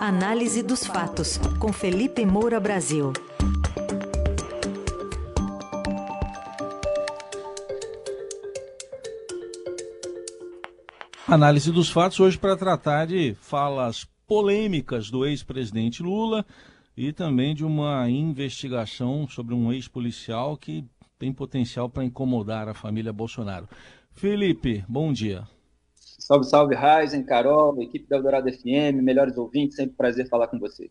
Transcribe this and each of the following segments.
Análise dos fatos, com Felipe Moura Brasil. Análise dos fatos hoje para tratar de falas polêmicas do ex-presidente Lula e também de uma investigação sobre um ex-policial que tem potencial para incomodar a família Bolsonaro. Felipe, bom dia. Salve, salve, Ryzen, Carol, equipe da Eldorado FM, melhores ouvintes, sempre prazer falar com vocês.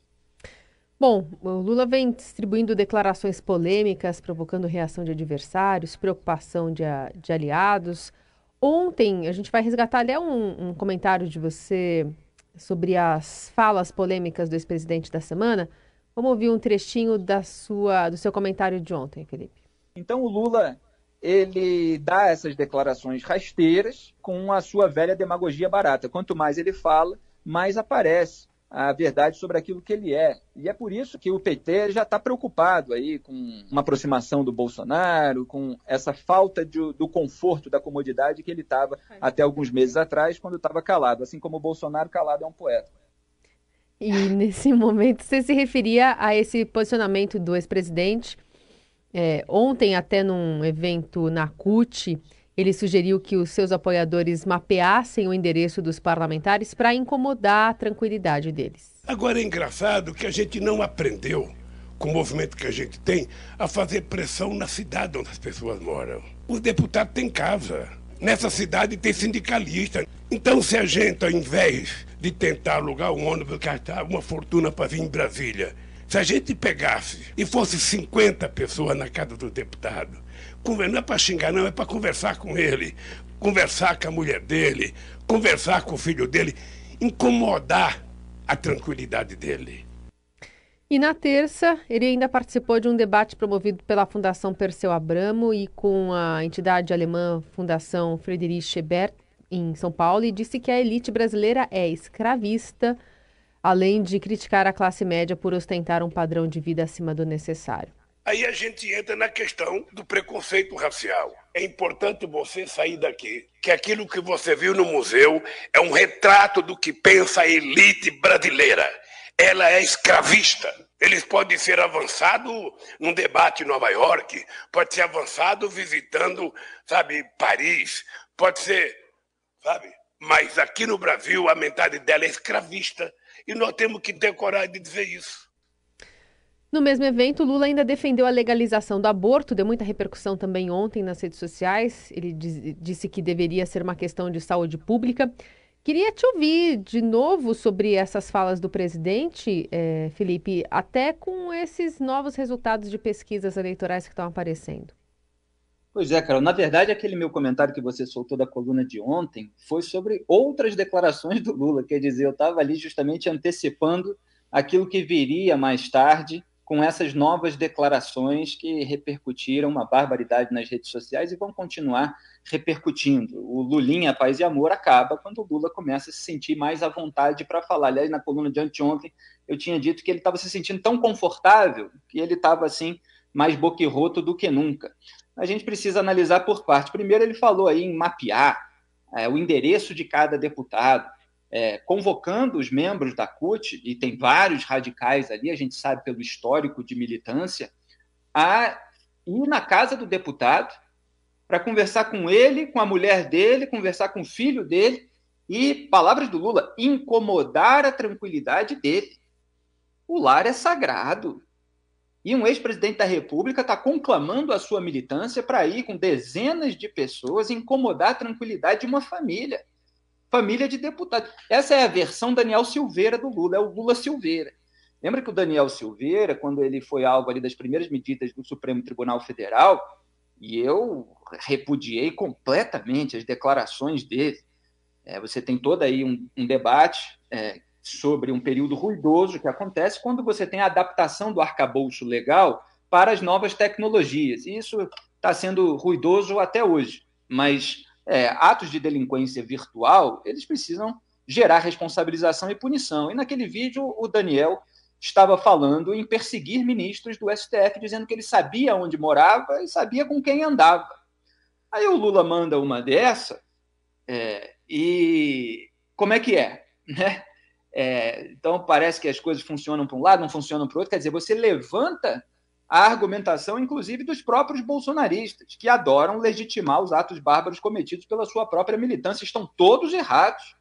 Bom, o Lula vem distribuindo declarações polêmicas, provocando reação de adversários, preocupação de, de aliados. Ontem, a gente vai resgatar até um, um comentário de você sobre as falas polêmicas do ex-presidente da semana. Vamos ouvir um trechinho da sua, do seu comentário de ontem, Felipe. Então, o Lula ele dá essas declarações rasteiras com a sua velha demagogia barata. Quanto mais ele fala, mais aparece a verdade sobre aquilo que ele é. E é por isso que o PT já está preocupado aí com uma aproximação do Bolsonaro, com essa falta de, do conforto, da comodidade que ele estava até alguns meses atrás, quando estava calado. Assim como o Bolsonaro, calado é um poeta. E nesse momento você se referia a esse posicionamento do ex-presidente é, ontem, até num evento na CUT, ele sugeriu que os seus apoiadores mapeassem o endereço dos parlamentares para incomodar a tranquilidade deles. Agora é engraçado que a gente não aprendeu, com o movimento que a gente tem, a fazer pressão na cidade onde as pessoas moram. O deputado tem casa. Nessa cidade tem sindicalista. Então, se a gente, ao invés de tentar alugar um ônibus, gastar uma fortuna para vir em Brasília, se a gente pegasse e fosse 50 pessoas na casa do deputado, não é para xingar, não, é para conversar com ele, conversar com a mulher dele, conversar com o filho dele, incomodar a tranquilidade dele. E na terça, ele ainda participou de um debate promovido pela Fundação Perseu Abramo e com a entidade alemã Fundação Friedrich Ebert, em São Paulo, e disse que a elite brasileira é escravista além de criticar a classe média por ostentar um padrão de vida acima do necessário. Aí a gente entra na questão do preconceito racial. É importante você sair daqui, que aquilo que você viu no museu é um retrato do que pensa a elite brasileira. Ela é escravista. Eles podem ser avançados num debate em Nova York, pode ser avançado visitando, sabe, Paris, pode ser, sabe? Mas aqui no Brasil a mentalidade dela é escravista. E nós temos que ter coragem de dizer isso. No mesmo evento, Lula ainda defendeu a legalização do aborto, deu muita repercussão também ontem nas redes sociais. Ele diz, disse que deveria ser uma questão de saúde pública. Queria te ouvir de novo sobre essas falas do presidente, eh, Felipe, até com esses novos resultados de pesquisas eleitorais que estão aparecendo. Pois é, Carol. Na verdade, aquele meu comentário que você soltou da coluna de ontem foi sobre outras declarações do Lula. Quer dizer, eu estava ali justamente antecipando aquilo que viria mais tarde com essas novas declarações que repercutiram uma barbaridade nas redes sociais e vão continuar repercutindo. O Lulinha Paz e Amor acaba quando o Lula começa a se sentir mais à vontade para falar. Aliás, na coluna de anteontem, eu tinha dito que ele estava se sentindo tão confortável que ele estava assim mais boquirroto do que nunca a gente precisa analisar por parte. Primeiro, ele falou aí em mapear é, o endereço de cada deputado, é, convocando os membros da CUT, e tem vários radicais ali, a gente sabe pelo histórico de militância, a ir na casa do deputado para conversar com ele, com a mulher dele, conversar com o filho dele e, palavras do Lula, incomodar a tranquilidade dele. O lar é sagrado. E um ex-presidente da República está conclamando a sua militância para ir com dezenas de pessoas incomodar a tranquilidade de uma família. Família de deputados. Essa é a versão Daniel Silveira do Lula, é o Lula Silveira. Lembra que o Daniel Silveira, quando ele foi alvo ali das primeiras medidas do Supremo Tribunal Federal, e eu repudiei completamente as declarações dele. É, você tem todo aí um, um debate é, sobre um período ruidoso que acontece quando você tem a adaptação do arcabouço legal para as novas tecnologias. E isso está sendo ruidoso até hoje. Mas é, atos de delinquência virtual, eles precisam gerar responsabilização e punição. E naquele vídeo, o Daniel estava falando em perseguir ministros do STF, dizendo que ele sabia onde morava e sabia com quem andava. Aí o Lula manda uma dessa, é, e como é que é? Né? É, então parece que as coisas funcionam para um lado, não funcionam para o outro. Quer dizer, você levanta a argumentação, inclusive, dos próprios bolsonaristas, que adoram legitimar os atos bárbaros cometidos pela sua própria militância. Estão todos errados.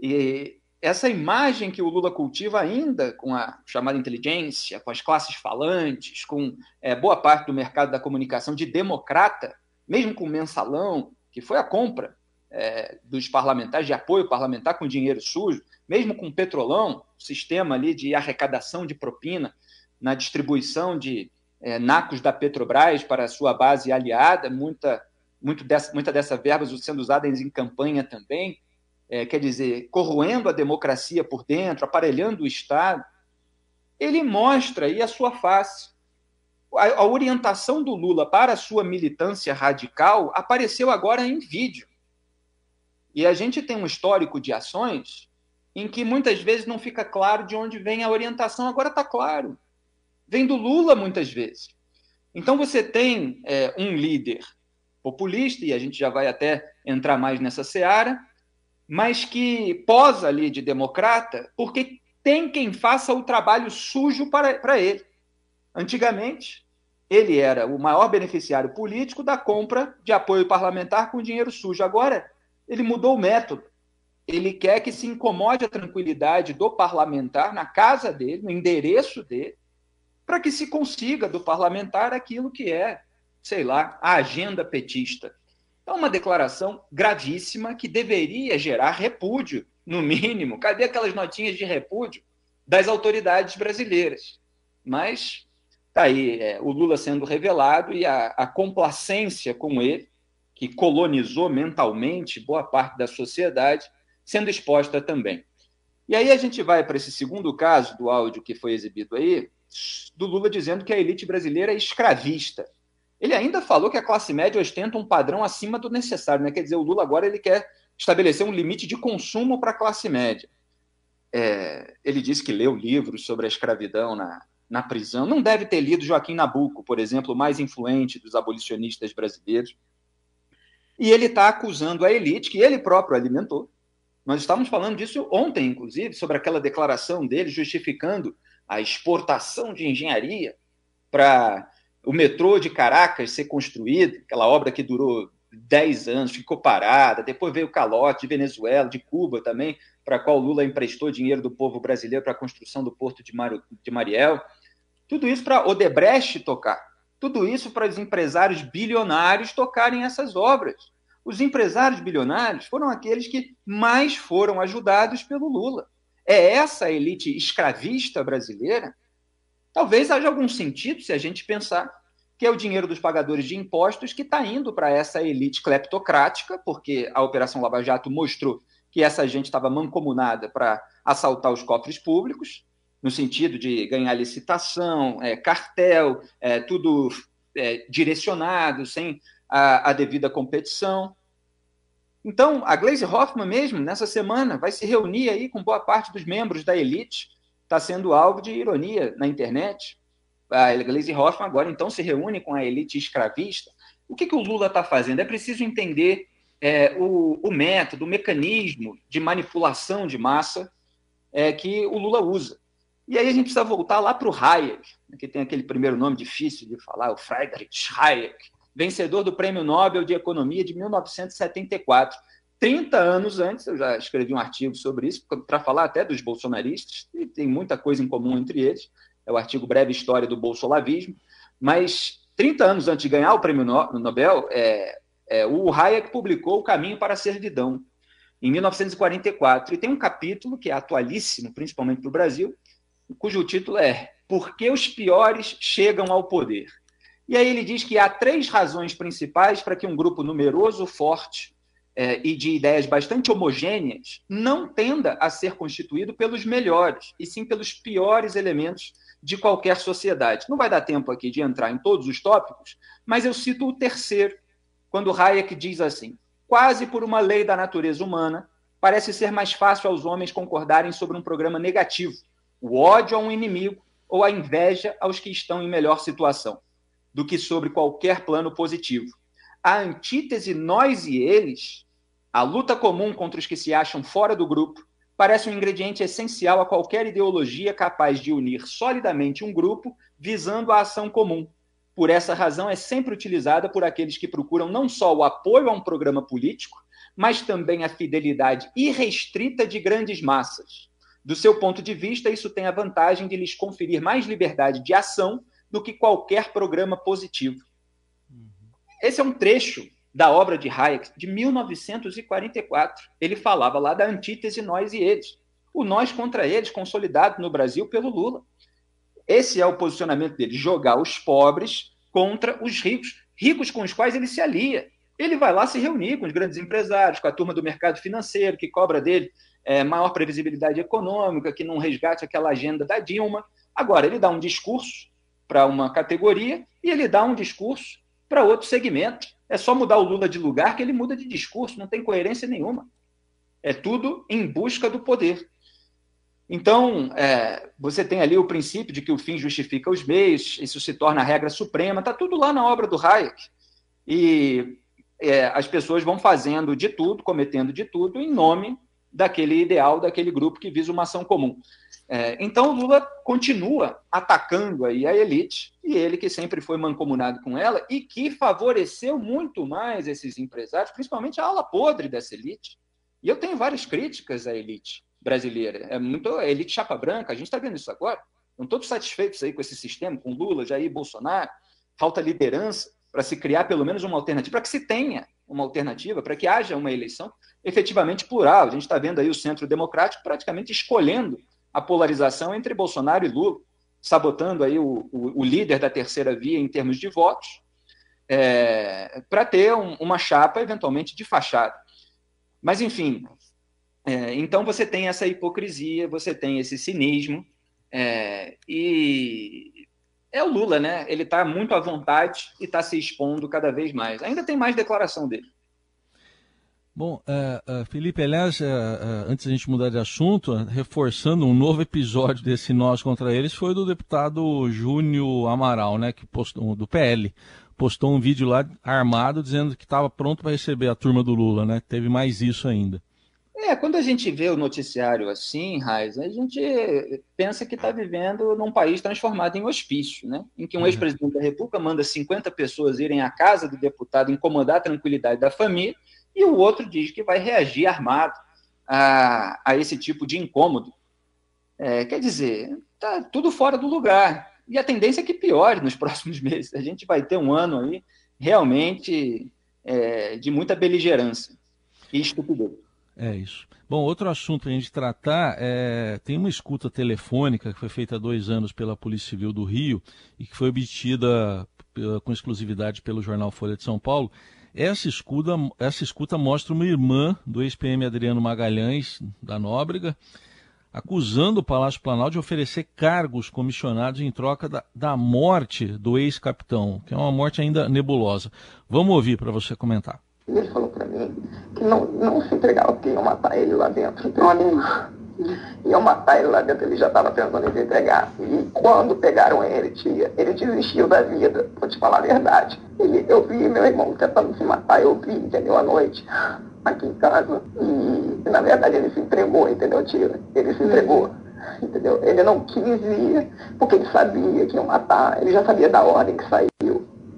E essa imagem que o Lula cultiva ainda com a chamada inteligência, com as classes falantes, com é, boa parte do mercado da comunicação de democrata, mesmo com o mensalão, que foi a compra é, dos parlamentares, de apoio parlamentar com dinheiro sujo, mesmo com o petrolão, sistema ali de arrecadação de propina na distribuição de é, nacos da Petrobras para a sua base aliada, muita, muito dessa, muita dessa verba sendo usada em campanha também, é, quer dizer, corroendo a democracia por dentro, aparelhando o Estado, ele mostra aí a sua face. A, a orientação do Lula para a sua militância radical apareceu agora em vídeo. E a gente tem um histórico de ações em que muitas vezes não fica claro de onde vem a orientação, agora está claro. Vem do Lula muitas vezes. Então você tem é, um líder populista, e a gente já vai até entrar mais nessa seara, mas que posa ali de democrata porque tem quem faça o trabalho sujo para, para ele. Antigamente, ele era o maior beneficiário político da compra de apoio parlamentar com dinheiro sujo. Agora, ele mudou o método. Ele quer que se incomode a tranquilidade do parlamentar na casa dele, no endereço dele, para que se consiga do parlamentar aquilo que é, sei lá, a agenda petista. É uma declaração gravíssima que deveria gerar repúdio, no mínimo. Cadê aquelas notinhas de repúdio das autoridades brasileiras? Mas tá aí é, o Lula sendo revelado e a, a complacência com ele, que colonizou mentalmente boa parte da sociedade, sendo exposta também. E aí a gente vai para esse segundo caso do áudio que foi exibido aí, do Lula dizendo que a elite brasileira é escravista. Ele ainda falou que a classe média ostenta um padrão acima do necessário, né? Quer dizer, o Lula agora ele quer estabelecer um limite de consumo para a classe média. É, ele disse que leu livros sobre a escravidão na, na prisão. Não deve ter lido Joaquim Nabuco, por exemplo, o mais influente dos abolicionistas brasileiros. E ele está acusando a elite, que ele próprio alimentou. Nós estávamos falando disso ontem, inclusive, sobre aquela declaração dele justificando a exportação de engenharia para o metrô de Caracas ser construído, aquela obra que durou 10 anos, ficou parada, depois veio o calote de Venezuela, de Cuba também, para qual Lula emprestou dinheiro do povo brasileiro para a construção do porto de Mariel. Tudo isso para Odebrecht tocar. Tudo isso para os empresários bilionários tocarem essas obras. Os empresários bilionários foram aqueles que mais foram ajudados pelo Lula. É essa elite escravista brasileira? Talvez haja algum sentido se a gente pensar que é o dinheiro dos pagadores de impostos que está indo para essa elite cleptocrática, porque a Operação Lava Jato mostrou que essa gente estava mancomunada para assaltar os cofres públicos, no sentido de ganhar licitação, é, cartel, é, tudo é, direcionado, sem a, a devida competição. Então, a Glaze Hoffman mesmo, nessa semana, vai se reunir aí com boa parte dos membros da elite, está sendo alvo de ironia na internet. A Glaze Hoffman agora, então, se reúne com a elite escravista. O que, que o Lula está fazendo? É preciso entender é, o, o, método, o mecanismo de manipulação de massa é, que o Lula usa. E aí a gente precisa voltar lá para o Hayek, que tem aquele primeiro nome difícil de falar, o Friedrich Hayek, vencedor do Prêmio Nobel de Economia de 1974. 30 anos antes, eu já escrevi um artigo sobre isso, para falar até dos bolsonaristas, e tem muita coisa em comum entre eles. É o artigo Breve História do Bolsolavismo. Mas 30 anos antes de ganhar o Prêmio Nobel, é, é, o Hayek publicou O Caminho para a Servidão, em 1944. E tem um capítulo que é atualíssimo, principalmente para o Brasil, cujo título é Por que os piores chegam ao poder? E aí ele diz que há três razões principais para que um grupo numeroso, forte é, e de ideias bastante homogêneas não tenda a ser constituído pelos melhores, e sim pelos piores elementos de qualquer sociedade. Não vai dar tempo aqui de entrar em todos os tópicos, mas eu cito o terceiro, quando Hayek diz assim: quase por uma lei da natureza humana, parece ser mais fácil aos homens concordarem sobre um programa negativo, o ódio a um inimigo ou a inveja aos que estão em melhor situação do que sobre qualquer plano positivo. A antítese nós e eles, a luta comum contra os que se acham fora do grupo, parece um ingrediente essencial a qualquer ideologia capaz de unir solidamente um grupo visando a ação comum. Por essa razão, é sempre utilizada por aqueles que procuram não só o apoio a um programa político, mas também a fidelidade irrestrita de grandes massas. Do seu ponto de vista, isso tem a vantagem de lhes conferir mais liberdade de ação do que qualquer programa positivo. Esse é um trecho da obra de Hayek de 1944. Ele falava lá da antítese nós e eles. O nós contra eles, consolidado no Brasil pelo Lula. Esse é o posicionamento dele: jogar os pobres contra os ricos, ricos com os quais ele se alia. Ele vai lá se reunir com os grandes empresários, com a turma do mercado financeiro, que cobra dele é, maior previsibilidade econômica, que não resgate aquela agenda da Dilma. Agora, ele dá um discurso para uma categoria e ele dá um discurso para outro segmento. É só mudar o Lula de lugar que ele muda de discurso, não tem coerência nenhuma. É tudo em busca do poder. Então, é, você tem ali o princípio de que o fim justifica os meios, isso se torna a regra suprema, está tudo lá na obra do Hayek. E é, as pessoas vão fazendo de tudo, cometendo de tudo, em nome daquele ideal, daquele grupo que visa uma ação comum. É, então, o Lula continua atacando aí a elite, e ele que sempre foi mancomunado com ela, e que favoreceu muito mais esses empresários, principalmente a ala podre dessa elite. E eu tenho várias críticas à elite brasileira. É muito elite chapa branca, a gente está vendo isso agora. Estão todos satisfeitos aí com esse sistema, com Lula, Jair, Bolsonaro. Falta liderança para se criar pelo menos uma alternativa, para que se tenha uma alternativa, para que haja uma eleição efetivamente plural. A gente está vendo aí o centro democrático praticamente escolhendo a polarização entre Bolsonaro e Lula, sabotando aí o, o, o líder da terceira via em termos de votos, é, para ter um, uma chapa eventualmente de fachada. Mas, enfim, é, então você tem essa hipocrisia, você tem esse cinismo, é, e é o Lula, né? Ele está muito à vontade e está se expondo cada vez mais. Ainda tem mais declaração dele. Bom, uh, uh, Felipe, aliás, uh, antes da gente mudar de assunto, reforçando um novo episódio desse Nós contra Eles, foi do deputado Júnior Amaral, né, que postou, do PL, postou um vídeo lá armado dizendo que estava pronto para receber a turma do Lula, né? Teve mais isso ainda. É, quando a gente vê o noticiário assim, Raiz, a gente pensa que está vivendo num país transformado em hospício, né? Em que um uhum. ex-presidente da República manda 50 pessoas irem à casa do deputado incomodar a tranquilidade da família e o outro diz que vai reagir armado a, a esse tipo de incômodo. É, quer dizer, está tudo fora do lugar. E a tendência é que piore nos próximos meses. A gente vai ter um ano aí realmente é, de muita beligerância e estupidez. É isso. Bom, outro assunto para a gente tratar é tem uma escuta telefônica que foi feita há dois anos pela Polícia Civil do Rio e que foi obtida com exclusividade pelo jornal Folha de São Paulo essa escuta, essa escuta mostra uma irmã do ex-PM Adriano Magalhães, da Nóbrega, acusando o Palácio Planalto de oferecer cargos comissionados em troca da, da morte do ex-capitão, que é uma morte ainda nebulosa. Vamos ouvir para você comentar. Ele falou para mim que não, não se entregava porque iam matar ele lá dentro. Então, iam matar ele lá dentro, ele já estava pensando em se entregar. E quando pegaram ele, tia, ele desistiu da vida, vou te falar a verdade. Ele, eu vi meu irmão tentando se matar, eu vi, entendeu, à noite, aqui em casa. E, na verdade, ele se entregou, entendeu, tia? Ele se entregou. Entendeu? Ele não quis ir, porque ele sabia que iam matar, ele já sabia da ordem que saiu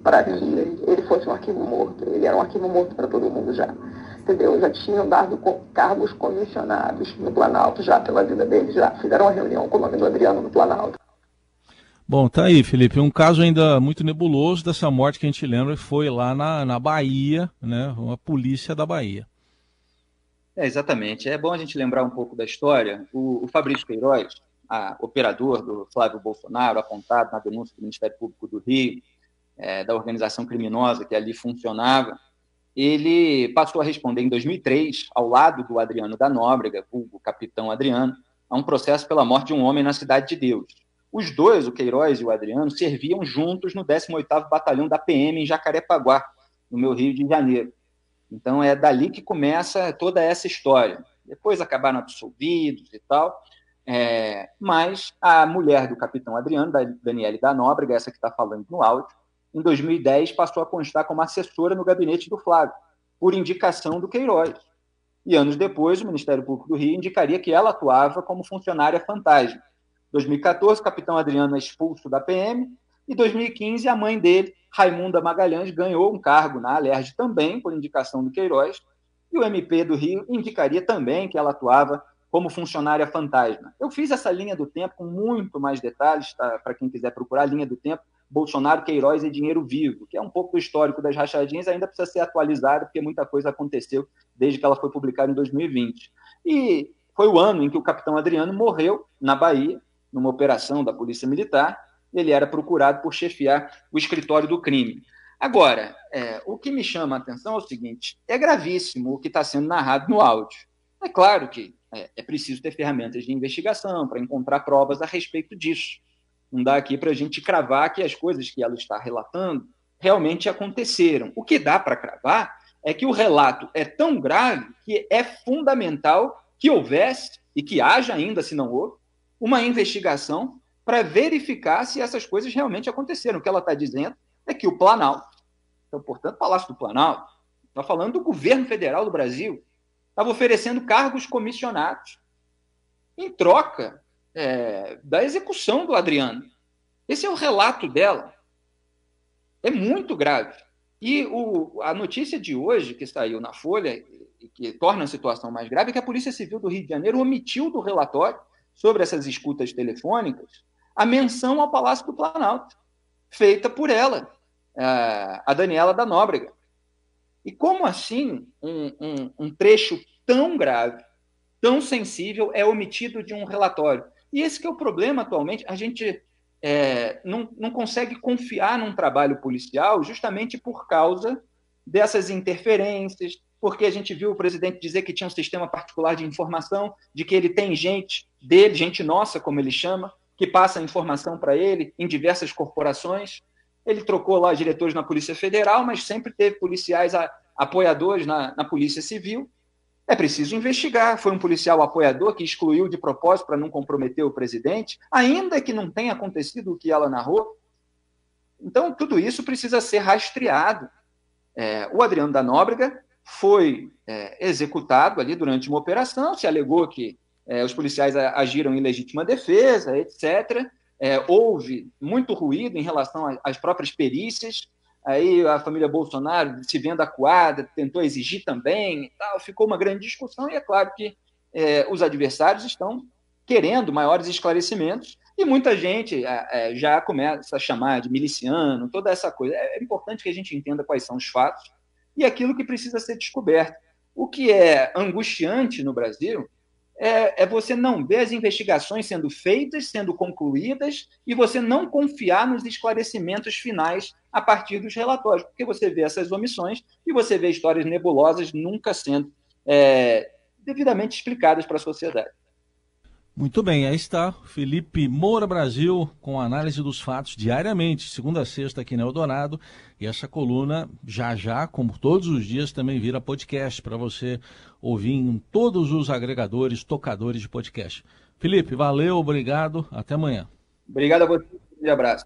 para que ele fosse um arquivo morto. Ele era um arquivo morto para todo mundo já entendeu? Já tinham dado cargos comissionados no Planalto, já pela vida deles, já fizeram uma reunião com o nome do Adriano no Planalto. Bom, tá aí, Felipe. Um caso ainda muito nebuloso dessa morte que a gente lembra foi lá na, na Bahia, né? Uma polícia da Bahia. É, exatamente. É bom a gente lembrar um pouco da história. O, o Fabrício Queiroz, a, operador do Flávio Bolsonaro, apontado na denúncia do Ministério Público do Rio, é, da organização criminosa que ali funcionava, ele passou a responder em 2003, ao lado do Adriano da Nóbrega, o capitão Adriano, a um processo pela morte de um homem na Cidade de Deus. Os dois, o Queiroz e o Adriano, serviam juntos no 18º Batalhão da PM em Jacarepaguá, no meu Rio de Janeiro. Então é dali que começa toda essa história. Depois acabaram absolvidos e tal, é, mas a mulher do capitão Adriano, da Daniele da Nóbrega, essa que está falando no áudio, em 2010, passou a constar como assessora no gabinete do Flávio, por indicação do Queiroz. E anos depois, o Ministério Público do Rio indicaria que ela atuava como funcionária fantasma. 2014, o capitão Adriano é expulso da PM. E 2015, a mãe dele, Raimunda Magalhães, ganhou um cargo na Alerj também, por indicação do Queiroz. E o MP do Rio indicaria também que ela atuava como funcionária fantasma. Eu fiz essa linha do tempo com muito mais detalhes, tá? para quem quiser procurar a linha do tempo, Bolsonaro, Queiroz e Dinheiro Vivo, que é um pouco histórico das rachadinhas, ainda precisa ser atualizado, porque muita coisa aconteceu desde que ela foi publicada em 2020. E foi o ano em que o capitão Adriano morreu na Bahia, numa operação da Polícia Militar. Ele era procurado por chefiar o escritório do crime. Agora, é, o que me chama a atenção é o seguinte: é gravíssimo o que está sendo narrado no áudio. É claro que é, é preciso ter ferramentas de investigação para encontrar provas a respeito disso. Não dá aqui para a gente cravar que as coisas que ela está relatando realmente aconteceram. O que dá para cravar é que o relato é tão grave que é fundamental que houvesse, e que haja ainda, se não houve, uma investigação para verificar se essas coisas realmente aconteceram. O que ela está dizendo é que o Planalto, então, portanto, Palácio do Planalto, está falando do governo federal do Brasil, estava oferecendo cargos comissionados em troca é, da execução do Adriano. Esse é o relato dela. É muito grave. E o, a notícia de hoje, que saiu na Folha, que torna a situação mais grave, é que a Polícia Civil do Rio de Janeiro omitiu do relatório sobre essas escutas telefônicas a menção ao Palácio do Planalto, feita por ela, a Daniela da Nóbrega. E como assim um, um, um trecho tão grave, tão sensível, é omitido de um relatório? E esse que é o problema atualmente. A gente é, não, não consegue confiar num trabalho policial justamente por causa dessas interferências, porque a gente viu o presidente dizer que tinha um sistema particular de informação, de que ele tem gente dele, gente nossa, como ele chama, que passa informação para ele em diversas corporações. Ele trocou lá diretores na Polícia Federal, mas sempre teve policiais a, apoiadores na, na Polícia Civil. É preciso investigar. Foi um policial apoiador que excluiu de propósito para não comprometer o presidente, ainda que não tenha acontecido o que ela narrou. Então, tudo isso precisa ser rastreado. É, o Adriano da Nóbrega foi é, executado ali durante uma operação, se alegou que é, os policiais agiram em legítima defesa, etc. É, houve muito ruído em relação às próprias perícias, Aí a família Bolsonaro, se vendo acuada, tentou exigir também tal. Ficou uma grande discussão e é claro que é, os adversários estão querendo maiores esclarecimentos e muita gente é, é, já começa a chamar de miliciano, toda essa coisa. É, é importante que a gente entenda quais são os fatos e aquilo que precisa ser descoberto. O que é angustiante no Brasil é, é, você não ver as investigações sendo feitas, sendo concluídas, e você não confiar nos esclarecimentos finais a partir dos relatórios, porque você vê essas omissões e você vê histórias nebulosas nunca sendo é, devidamente explicadas para a sociedade. Muito bem, aí está Felipe Moura Brasil com análise dos fatos diariamente, segunda a sexta aqui no Eldorado. E essa coluna, já já, como todos os dias, também vira podcast para você ouvir em todos os agregadores, tocadores de podcast. Felipe, valeu, obrigado, até amanhã. Obrigado a você, um abraço.